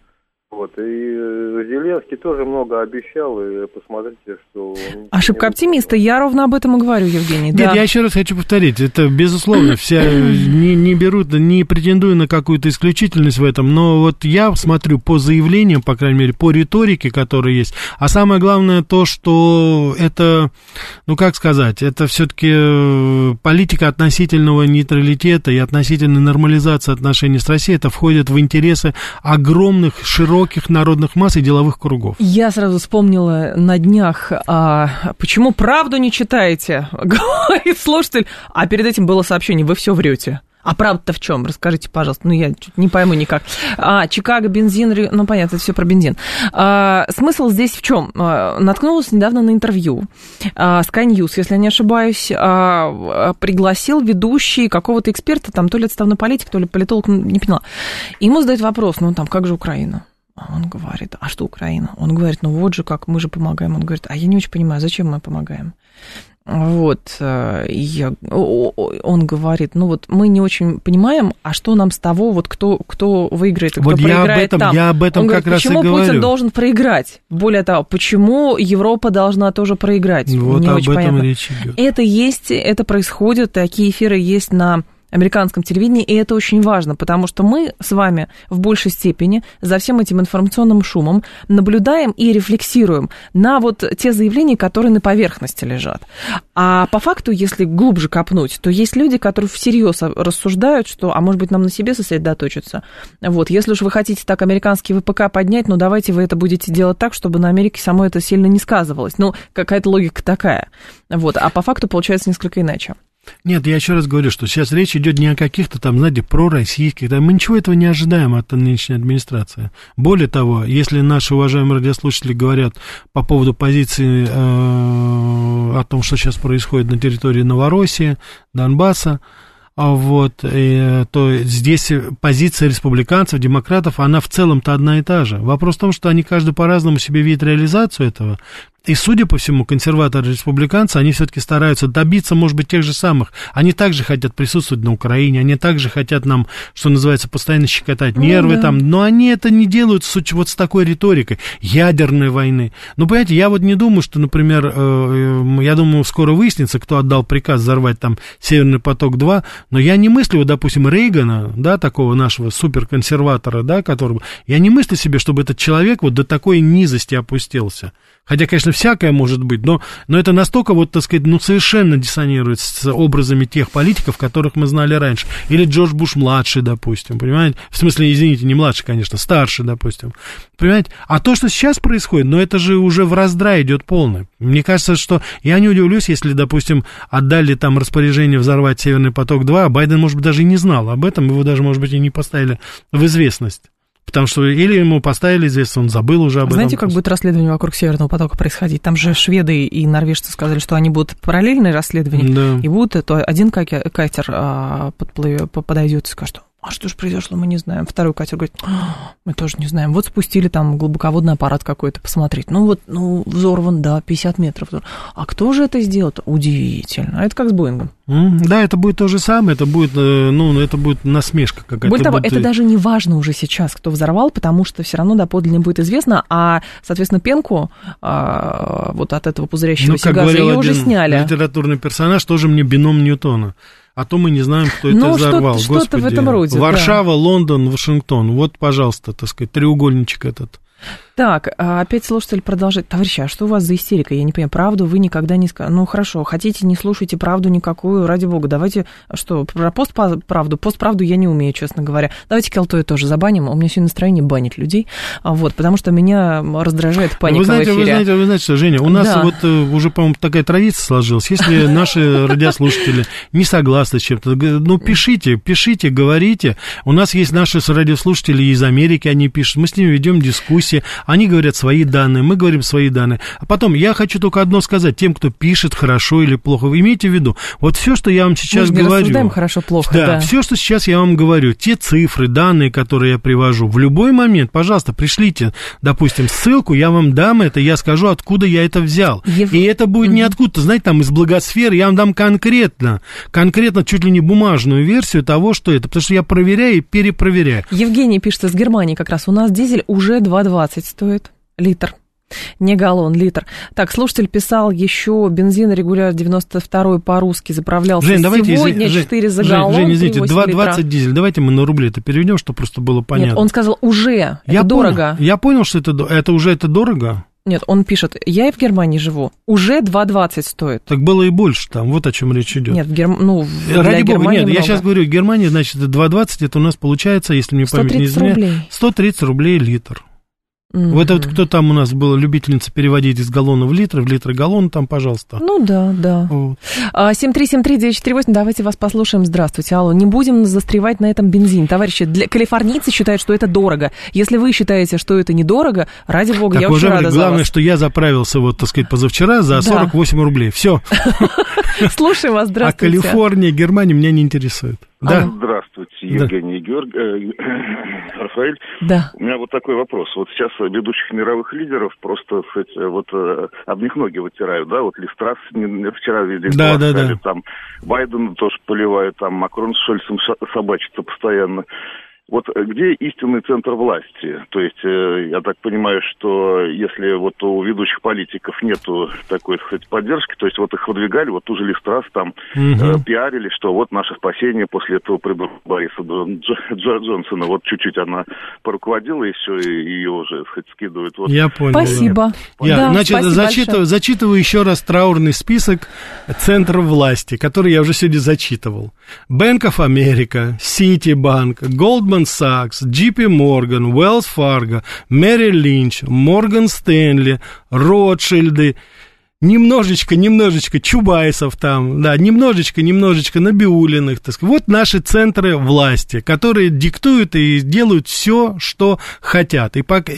Вот, и э, Зеленский тоже много обещал, и посмотрите, что... Ошибка не оптимиста, я ровно об этом и говорю, Евгений. Нет, да. я еще раз хочу повторить, это безусловно, все не, не берут, не претендую на какую-то исключительность в этом, но вот я смотрю по заявлениям, по крайней мере, по риторике, которая есть, а самое главное то, что это, ну как сказать, это все-таки политика относительного нейтралитета и относительной нормализации отношений с Россией, это входит в интересы огромных, широких народных масс и деловых кругов. Я сразу вспомнила на днях, а, почему правду не читаете, говорит слушатель, а перед этим было сообщение, вы все врете. А правда-то в чем? Расскажите, пожалуйста. Ну, я не пойму никак. А, Чикаго, бензин, ну, понятно, это все про бензин. А, смысл здесь в чем? А, наткнулась недавно на интервью. А, Sky News, если я не ошибаюсь, а, пригласил ведущий какого-то эксперта, там, то ли отставной политик, то ли политолог, не поняла. Ему задают вопрос, ну, там, как же Украина? А Он говорит, а что Украина? Он говорит, ну вот же как, мы же помогаем. Он говорит, а я не очень понимаю, зачем мы помогаем? Вот, э, и я, он говорит, ну вот мы не очень понимаем, а что нам с того, вот кто, кто выиграет и кто Вот я об проиграет этом- там. я об этом он как говорит, раз и почему Путин говорю. должен проиграть? Более того, почему Европа должна тоже проиграть? Вот не об очень этом понятно. речь идет. Это есть, это происходит, такие эфиры есть на американском телевидении, и это очень важно, потому что мы с вами в большей степени за всем этим информационным шумом наблюдаем и рефлексируем на вот те заявления, которые на поверхности лежат. А по факту, если глубже копнуть, то есть люди, которые всерьез рассуждают, что, а может быть, нам на себе сосредоточиться. Вот, если уж вы хотите так американский ВПК поднять, ну давайте вы это будете делать так, чтобы на Америке самой это сильно не сказывалось. Ну, какая-то логика такая. Вот, а по факту получается несколько иначе. Нет, я еще раз говорю, что сейчас речь идет не о каких-то там, знаете, пророссийских, да, мы ничего этого не ожидаем от нынешней администрации. Более того, если наши уважаемые радиослушатели говорят по поводу позиции э, о том, что сейчас происходит на территории Новороссии, Донбасса, а вот, и, то здесь позиция республиканцев, демократов, она в целом-то одна и та же. Вопрос в том, что они каждый по-разному себе видят реализацию этого, и, судя по всему, консерваторы республиканцы, они все-таки стараются добиться, может быть, тех же самых. Они также хотят присутствовать на Украине, они также хотят нам, что называется, постоянно щекотать ну нервы ну, да. там, но они это не делают с, вот с такой риторикой ядерной войны. Ну, понимаете, я вот не думаю, что, например, э, я думаю, скоро выяснится, кто отдал приказ взорвать там Северный поток-2, но я не мыслю, вот, допустим, Рейгана, да, такого нашего суперконсерватора, да, которого... Я не мыслю себе, чтобы этот человек вот до такой низости опустился. Хотя, конечно, всякое может быть, но, но это настолько, вот, так сказать, ну, совершенно диссонирует с образами тех политиков, которых мы знали раньше. Или Джордж Буш-младший, допустим, понимаете? В смысле, извините, не младший, конечно, старший, допустим. Понимаете? А то, что сейчас происходит, ну, это же уже в раздрай идет полный. Мне кажется, что я не удивлюсь, если, допустим, отдали там распоряжение взорвать Северный поток-2, а Байден, может быть, даже и не знал об этом, его даже, может быть, и не поставили в известность. Потому что или ему поставили известно, он забыл уже об Знаете, этом. как будет расследование вокруг Северного потока происходить? Там же шведы и норвежцы сказали, что они будут параллельные расследования, да. и будут, то один катер а, подплывет, подойдет и скажет, а что же произошло, мы не знаем. Второй катер говорит, «А, мы тоже не знаем. Вот спустили там глубоководный аппарат какой-то посмотреть. Ну вот, ну, взорван, да, 50 метров. А кто же это сделал? -то? Удивительно. А это как с Боингом. Да, это будет то же самое, это будет, э, ну, это будет насмешка какая-то. Более того, будет... это даже не важно уже сейчас, кто взорвал, потому что все равно доподлинно будет известно, а, соответственно, пенку а, вот от этого пузырящегося ну, газа ее уже сняли. литературный персонаж тоже мне бином Ньютона а то мы не знаем, кто это ну, взорвал. Что, что-то в этом роде. Варшава, да. Лондон, Вашингтон. Вот, пожалуйста, так сказать, треугольничек этот. Так, а опять слушатель продолжает. Товарищи, а что у вас за истерика? Я не понимаю, правду вы никогда не сказали. Ну, хорошо, хотите, не слушайте правду никакую, ради бога. Давайте, что, про постправду? Постправду я не умею, честно говоря. Давайте Келтоя тоже забаним. У меня сегодня настроение банить людей. А Вот, потому что меня раздражает паника вы знаете, в эфире. Вы знаете, вы знаете, что, Женя, у нас да. вот э, уже, по-моему, такая традиция сложилась. Если наши радиослушатели не согласны с чем-то, ну, пишите, пишите, говорите. У нас есть наши радиослушатели из Америки, они пишут, мы с ними ведем дискуссии, они говорят свои данные, мы говорим свои данные. А потом, я хочу только одно сказать тем, кто пишет хорошо или плохо. Вы имейте в виду, вот все, что я вам сейчас мы говорю... Мы хорошо-плохо, да, да. все, что сейчас я вам говорю, те цифры, данные, которые я привожу, в любой момент, пожалуйста, пришлите, допустим, ссылку, я вам дам это, я скажу, откуда я это взял. Ев... И это будет не откуда-то, знаете, там из благосферы, я вам дам конкретно, конкретно чуть ли не бумажную версию того, что это, потому что я проверяю и перепроверяю. Евгений пишет из Германии как раз, у нас дизель уже 2,20 стоит литр. Не галлон, литр. Так, слушатель писал еще бензин регуляр 92 по-русски заправлялся Жень, давайте, сегодня Жень, 4 за галлон. Жень, извините, 2,20 дизель. Давайте мы на рубли это переведем, чтобы просто было понятно. Нет, он сказал уже, я это понял, дорого. Я понял, что это, это уже это дорого. Нет, он пишет, я и в Германии живу, уже 2,20 стоит. Так было и больше там, вот о чем речь идет. Нет, в Герм... ну, для Ради бога, Германии нет, много. я сейчас говорю, в Германии, значит, 2,20, это у нас получается, если мне память не изменяет, рублей. 130 рублей литр. Mm-hmm. Вот это вот кто там у нас был, любительница переводить из галлона в литры, в литры галлон, там, пожалуйста. Ну да, да. Вот. 7373948, давайте вас послушаем. Здравствуйте, алло. Не будем застревать на этом бензин. Товарищи, для калифорнийцы считают, что это дорого. Если вы считаете, что это недорого, ради бога, так, я очень рада главное, вас. что я заправился, вот, так сказать, позавчера за 48 да. рублей. Все. Слушаю вас, здравствуйте. А Калифорния, Германия меня не интересует. Да. Здравствуйте, Евгений да. Георг... э, Рафаэль. Да. У меня вот такой вопрос. Вот сейчас ведущих мировых лидеров просто, сказать, вот э, об них ноги вытирают, да, вот Листрас вчера видели, да, да, да. там Байден тоже поливают, там Макрон с Шольцем собачится постоянно. Вот э, где истинный центр власти? То есть, э, я так понимаю, что если вот у ведущих политиков нету такой, так сказать, поддержки, то есть вот их выдвигали, вот ту же Листрас там угу. э, пиарили, что вот наше спасение после этого прибыл Бориса Джо, Джонсона, вот чуть-чуть она поруководила и все, и ее уже, так сказать, скидывают. Вот. Я понял. Спасибо. Я, да, значит, зачитываю, зачитываю еще раз траурный список центров власти, который я уже сегодня зачитывал. Bank of America, Citibank, Goldman Goldman Sachs, JP Morgan, Wells Fargo, Merrill Lynch, Morgan Stanley, Ротшильды, немножечко, немножечко Чубайсов там, да, немножечко, немножечко Набиулиных, так сказать. Вот наши центры власти, которые диктуют и делают все, что хотят. И пока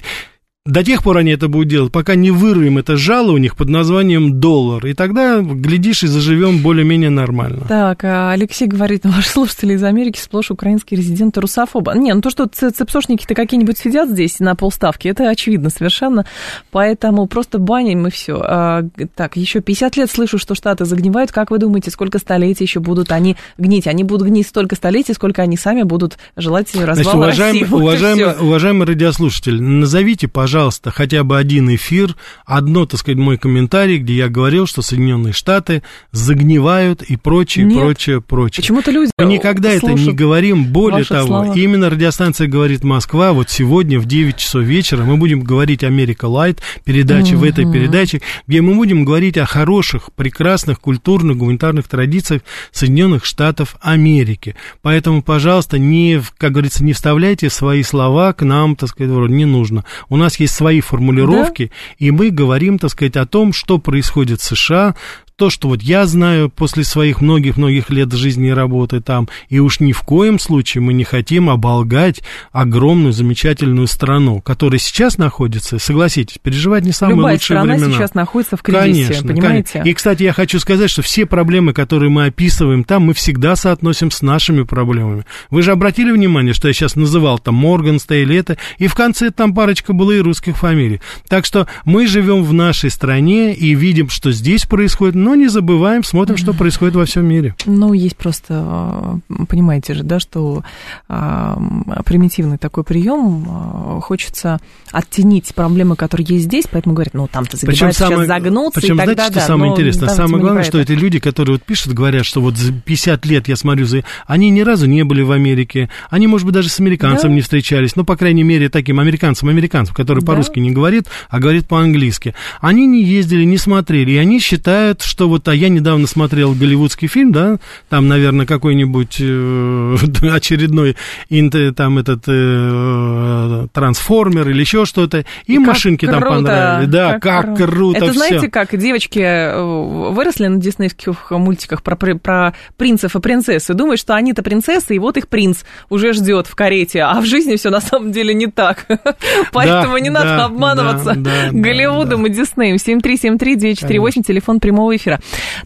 до тех пор они это будут делать, пока не вырвем это жало у них под названием доллар. И тогда, глядишь, и заживем более-менее нормально. Так, а Алексей говорит, ваши слушатели из Америки сплошь украинские резиденты русофоба. Не, ну то, что цепсошники-то какие-нибудь сидят здесь на полставки, это очевидно совершенно. Поэтому просто баним и все. А, так, еще 50 лет слышу, что Штаты загнивают. Как вы думаете, сколько столетий еще будут они гнить? Они будут гнить столько столетий, сколько они сами будут желать развала Значит, уважаемый, России. Вот уважаемый, уважаемый радиослушатель, назовите, пожалуйста, пожалуйста, хотя бы один эфир, одно, так сказать, мой комментарий, где я говорил, что Соединенные Штаты загнивают и прочее, Нет. прочее, прочее. Почему-то люди Мы никогда это не говорим. Более того, слова. именно радиостанция «Говорит Москва», вот сегодня в 9 часов вечера мы будем говорить «Америка Лайт», передачи угу. в этой передаче, где мы будем говорить о хороших, прекрасных культурных, гуманитарных традициях Соединенных Штатов Америки. Поэтому, пожалуйста, не, как говорится, не вставляйте свои слова к нам, так сказать, вроде не нужно. У нас есть есть свои формулировки, да? и мы говорим, так сказать, о том, что происходит в США, то, что вот я знаю после своих многих-многих лет жизни и работы там, и уж ни в коем случае мы не хотим оболгать огромную, замечательную страну, которая сейчас находится, согласитесь, переживать не самые Любая лучшие страна времена. сейчас находится в кризисе, конечно, понимаете? Конечно. И, кстати, я хочу сказать, что все проблемы, которые мы описываем там, мы всегда соотносим с нашими проблемами. Вы же обратили внимание, что я сейчас называл там Морган, Стейли, это, и в конце там парочка было и русских фамилий. Так что мы живем в нашей стране и видим, что здесь происходит, но не забываем, смотрим, что происходит во всем мире. Ну, есть просто, а, понимаете же, да, что а, примитивный такой прием, а, хочется оттенить проблемы, которые есть здесь, поэтому говорят, ну, там-то загибают, сейчас самое, загнутся, причем, и знаете, тогда, что да, самое интересное? Самое главное, что эти люди, которые вот пишут, говорят, что вот за 50 лет, я смотрю, за... они ни разу не были в Америке, они, может быть, даже с американцем да. не встречались, ну, по крайней мере, таким американцем, американцем, который да. по-русски не говорит, а говорит по-английски. Они не ездили, не смотрели, и они считают, что вот а я недавно смотрел голливудский фильм, да, там, наверное, какой-нибудь э, очередной там этот э, трансформер или еще что-то, и, и машинки там понравились. Да, как, как круто. круто Это знаете, как девочки э, выросли на диснеевских мультиках про, про принцев и принцессы, думают, что они-то принцессы, и вот их принц уже ждет в карете, а в жизни все на самом деле не так. Поэтому да, не надо да, обманываться да, Голливудом и Диснеем. 7373948, телефон прямого эфира.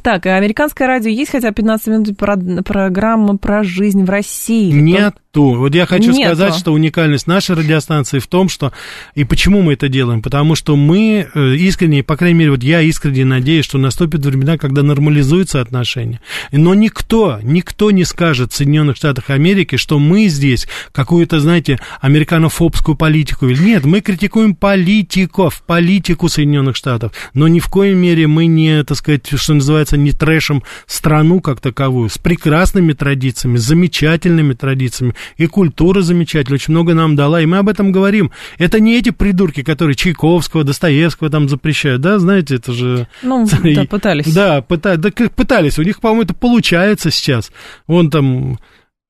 Так, а американское радио есть хотя бы 15 минут про, программа про жизнь в России? Нет. Вот я хочу Нету. сказать, что уникальность нашей радиостанции в том, что... И почему мы это делаем? Потому что мы э, искренне, по крайней мере, вот я искренне надеюсь, что наступят времена, когда нормализуются отношения. Но никто, никто не скажет в Соединенных Штатах Америки, что мы здесь какую-то, знаете, американофобскую политику. Нет, мы критикуем политиков, политику Соединенных Штатов. Но ни в коей мере мы не, так сказать, что называется, не трэшем страну как таковую, с прекрасными традициями, с замечательными традициями и культура замечательная, очень много нам дала, и мы об этом говорим. Это не эти придурки, которые Чайковского, Достоевского там запрещают, да, знаете, это же... Ну, да, пытались. Да, пытались, да, пытались, у них, по-моему, это получается сейчас. Вон там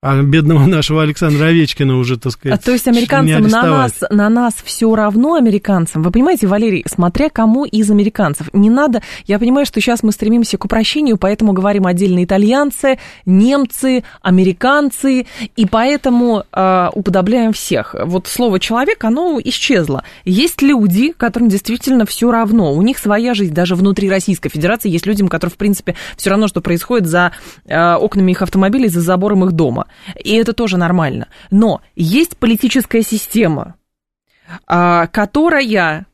а бедного нашего Александра Овечкина уже, так сказать, а, То есть американцам на нас, на нас все равно, американцам. Вы понимаете, Валерий, смотря кому из американцев. Не надо... Я понимаю, что сейчас мы стремимся к упрощению, поэтому говорим отдельно итальянцы, немцы, американцы, и поэтому э, уподобляем всех. Вот слово «человек», оно исчезло. Есть люди, которым действительно все равно. У них своя жизнь, даже внутри Российской Федерации есть людям, которые, в принципе, все равно, что происходит за э, окнами их автомобилей, за забором их дома. И это тоже нормально. Но есть политическая система, а, которая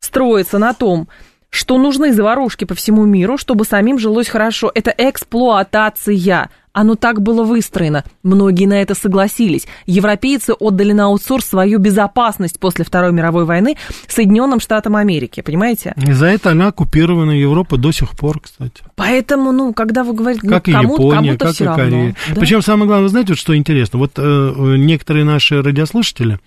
строится на том, что нужны заварушки по всему миру, чтобы самим жилось хорошо. Это эксплуатация оно так было выстроено. Многие на это согласились. Европейцы отдали на аутсорс свою безопасность после Второй мировой войны Соединенным Штатам Америки, понимаете? И за это она оккупирована Европа до сих пор, кстати. Поэтому, ну, когда вы говорите, как ну, кому, Япония, как и Корея. Да? Причем самое главное, знаете, вот что интересно? Вот э, некоторые наши радиослушатели,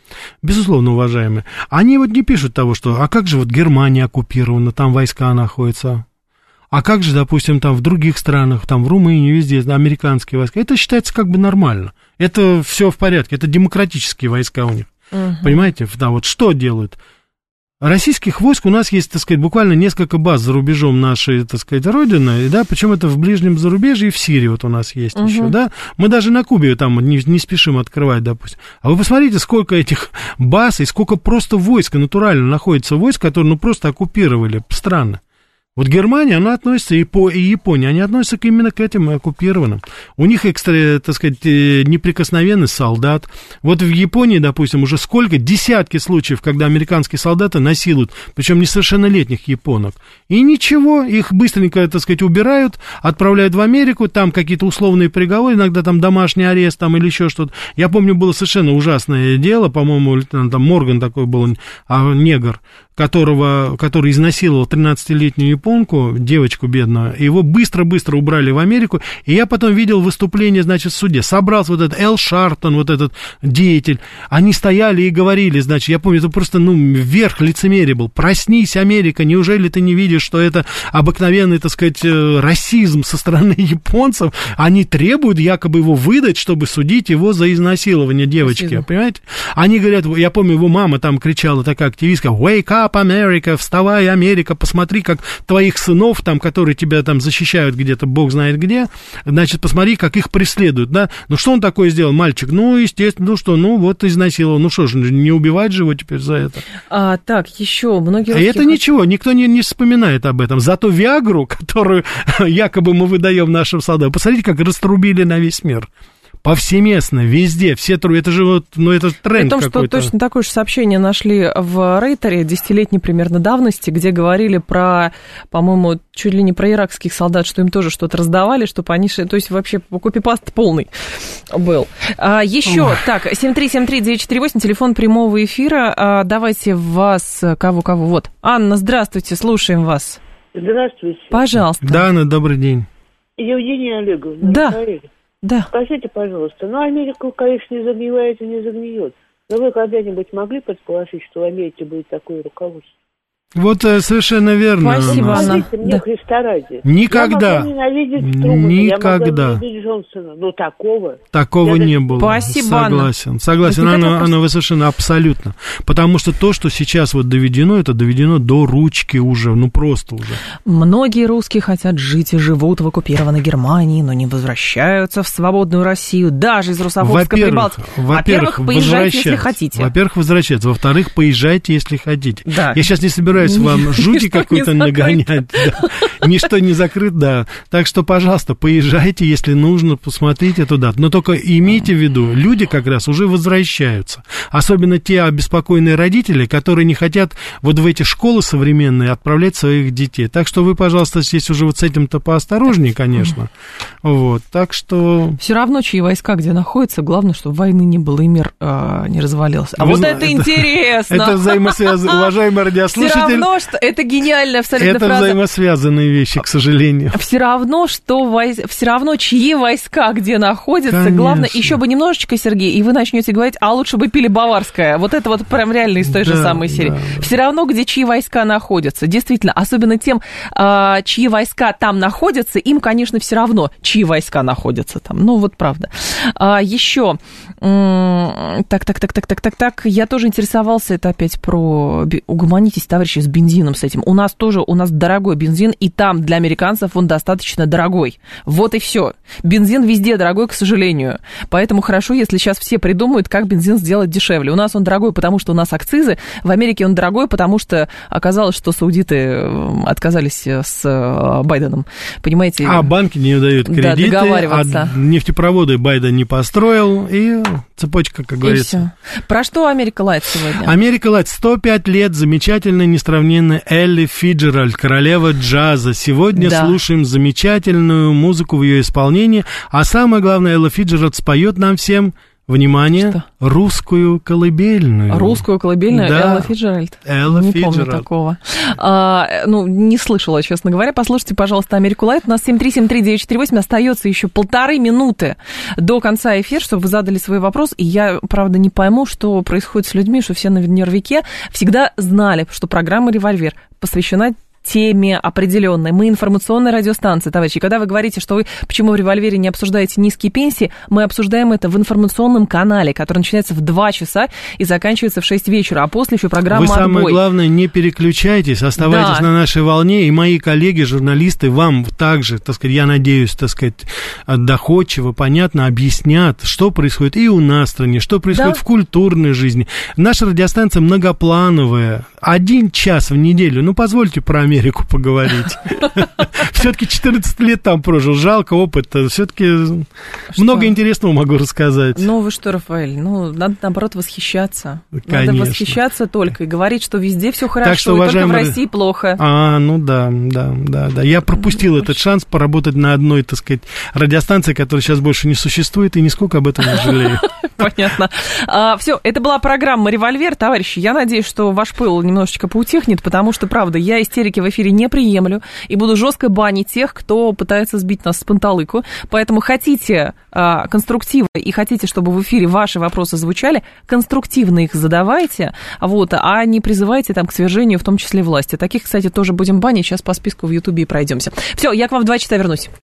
безусловно, уважаемые, они вот не пишут того, что, а как же вот Германия оккупирована, там войска находятся. А как же, допустим, там в других странах, там в Румынии, везде американские войска? Это считается как бы нормально. Это все в порядке, это демократические войска у них. Угу. Понимаете? Да, вот что делают? Российских войск у нас есть, так сказать, буквально несколько баз за рубежом нашей, так сказать, родины, да, причем это в ближнем зарубежье и в Сирии вот у нас есть угу. еще, да. Мы даже на Кубе там не, не спешим открывать, допустим. А вы посмотрите, сколько этих баз и сколько просто войск натурально находится войск, которые, ну, просто оккупировали страны. Вот Германия, она относится, и, по, и Япония, они относятся именно к этим оккупированным. У них, экстра, так сказать, э, неприкосновенный солдат. Вот в Японии, допустим, уже сколько, десятки случаев, когда американские солдаты насилуют, причем несовершеннолетних японок. И ничего, их быстренько, так сказать, убирают, отправляют в Америку, там какие-то условные приговоры, иногда там домашний арест там или еще что-то. Я помню, было совершенно ужасное дело, по-моему, там Морган такой был, а, негр, которого, который изнасиловал 13-летнюю японку, девочку бедную, его быстро-быстро убрали в Америку, и я потом видел выступление, значит, в суде. Собрался вот этот Эл Шартон, вот этот деятель, они стояли и говорили, значит, я помню, это просто, ну, вверх лицемерия был. Проснись, Америка, неужели ты не видишь, что это обыкновенный, так сказать, э, расизм со стороны японцев? Они требуют якобы его выдать, чтобы судить его за изнасилование девочки, Спасибо. понимаете? Они говорят, я помню, его мама там кричала, такая активистка, wake up, up, Америка, вставай, Америка, посмотри, как твоих сынов, там, которые тебя там защищают где-то, бог знает где, значит, посмотри, как их преследуют, да. Ну, что он такое сделал, мальчик? Ну, естественно, ну что, ну, вот изнасиловал. Ну, что же, не убивать же его теперь за это? А, так, еще многие... А это ничего, никто не, не вспоминает об этом. Зато Виагру, которую якобы мы выдаем нашим солдатам, посмотрите, как раструбили на весь мир повсеместно, везде, все трубы, это же вот, ну это тренд При том, что точно такое же сообщение нашли в Рейтере десятилетней примерно давности, где говорили про, по-моему, чуть ли не про иракских солдат, что им тоже что-то раздавали, чтобы они... То есть вообще копипаст полный был. А, еще, Ой. так, 7373948, телефон прямого эфира. А, давайте вас, кого-кого, вот. Анна, здравствуйте, слушаем вас. Здравствуйте. Пожалуйста. Да, Анна, добрый день. Евгения Олеговна. Да. Да. Скажите, пожалуйста, ну Америка, конечно, не загнивает и не загниет. Но вы когда-нибудь могли предположить, что в Америке будет такое руководство? Вот э, совершенно верно. Спасибо, Анна. мне да. Христа ради. Никогда. Я могла ненавидеть Трумана, Никогда. я ненавидеть Джонсона, но такого... Такого я не было. Спасибо, Согласен. Анна. Согласен, Анна, Анна, вы совершенно абсолютно. Потому что то, что сейчас вот доведено, это доведено до ручки уже, ну просто уже. Многие русские хотят жить и живут в оккупированной Германии, но не возвращаются в свободную Россию, даже из Русофобской Прибалтики. Во-первых, во поезжайте, если хотите. Во-первых, возвращаться. Во-вторых, поезжайте, если хотите. Да. Я сейчас не собираюсь вам жути какой-то нагонять. Ничто не закрыт, да. Так что, пожалуйста, поезжайте, если нужно, посмотрите туда. Но только имейте в виду, люди как раз уже возвращаются. Особенно те обеспокоенные родители, которые не хотят вот в эти школы современные отправлять своих детей. Так что вы, пожалуйста, здесь уже вот с этим-то поосторожнее, конечно. Вот, так что... Все равно, чьи войска где находятся, главное, чтобы войны не было и мир э, не развалился. А вы вот это, это интересно! Это взаимосвязано, уважаемый радиослушатель. Равно, что это гениальная абсолютно Это фраза. взаимосвязанные вещи, к сожалению. Все равно, что войс... все равно, чьи войска где находятся. Конечно. Главное, еще бы немножечко, Сергей, и вы начнете говорить, а лучше бы пили баварское. Вот это вот прям реально из той да, же самой серии. Да, да. Все равно, где чьи войска находятся. Действительно, особенно тем, а, чьи войска там находятся, им, конечно, все равно, чьи войска находятся там. Ну, вот правда. А, еще, так, так, так, так, так, так, так, я тоже интересовался, это опять про, угомонитесь, товарищи, с бензином с этим. У нас тоже, у нас дорогой бензин, и там для американцев он достаточно дорогой. Вот и все. Бензин везде дорогой, к сожалению. Поэтому хорошо, если сейчас все придумают, как бензин сделать дешевле. У нас он дорогой, потому что у нас акцизы. В Америке он дорогой, потому что оказалось, что саудиты отказались э, с э, Байденом. Понимаете? А банки не дают кредиты, да, договариваться. а нефтепроводы Байден не построил, и цепочка, как говорится. И все. Про что Америка Лайт сегодня? Америка Лайт 105 лет, замечательная, несравненная Элла Фицджеральд, королева джаза. Сегодня да. слушаем замечательную музыку в ее исполнении, а самое главное, Элла Фицджеральд споет нам всем Внимание, Что? русскую колыбельную. Русскую колыбельную да. Элла Фиджеральд. Элла не Фиджеральд. помню такого. А, ну, не слышала, честно говоря. Послушайте, пожалуйста, Америку Лайт. У нас 7373948 остается еще полторы минуты до конца эфира, чтобы вы задали свой вопрос. И я, правда, не пойму, что происходит с людьми, что все на нервике всегда знали, что программа «Револьвер» посвящена теме определенной. Мы информационная радиостанция, товарищи. Когда вы говорите, что вы почему в револьвере не обсуждаете низкие пенсии, мы обсуждаем это в информационном канале, который начинается в 2 часа и заканчивается в 6 вечера, а после еще программа Вы самое «Отбой». главное, не переключайтесь, оставайтесь Да. на нашей волне, и мои коллеги, журналисты, вам также, так сказать, я надеюсь, так сказать, доходчиво, понятно объяснят, что происходит и у нас в стране, что происходит Да. в культурной жизни. Наша радиостанция многоплановая. Один час в неделю. Ну, позвольте про Америку поговорить. Все-таки 14 лет там прожил. Жалко опыт. Все-таки много интересного могу рассказать. Ну вы что, Рафаэль, ну надо наоборот восхищаться. Надо восхищаться только и говорить, что везде все хорошо, и только в России плохо. А, ну да, да, да, да. Я пропустил этот шанс поработать на одной, так сказать, радиостанции, которая сейчас больше не существует, и нисколько об этом не жалею. Понятно. все, это была программа «Револьвер». Товарищи, я надеюсь, что ваш пыл немножечко поутихнет, потому что, правда, я истерики в эфире не приемлю и буду жестко банить тех, кто пытается сбить нас с панталыку. Поэтому хотите а, конструктива и хотите, чтобы в эфире ваши вопросы звучали, конструктивно их задавайте, вот, а не призывайте там к свержению, в том числе власти. Таких, кстати, тоже будем банить. Сейчас по списку в Ютубе и пройдемся. Все, я к вам в два часа вернусь.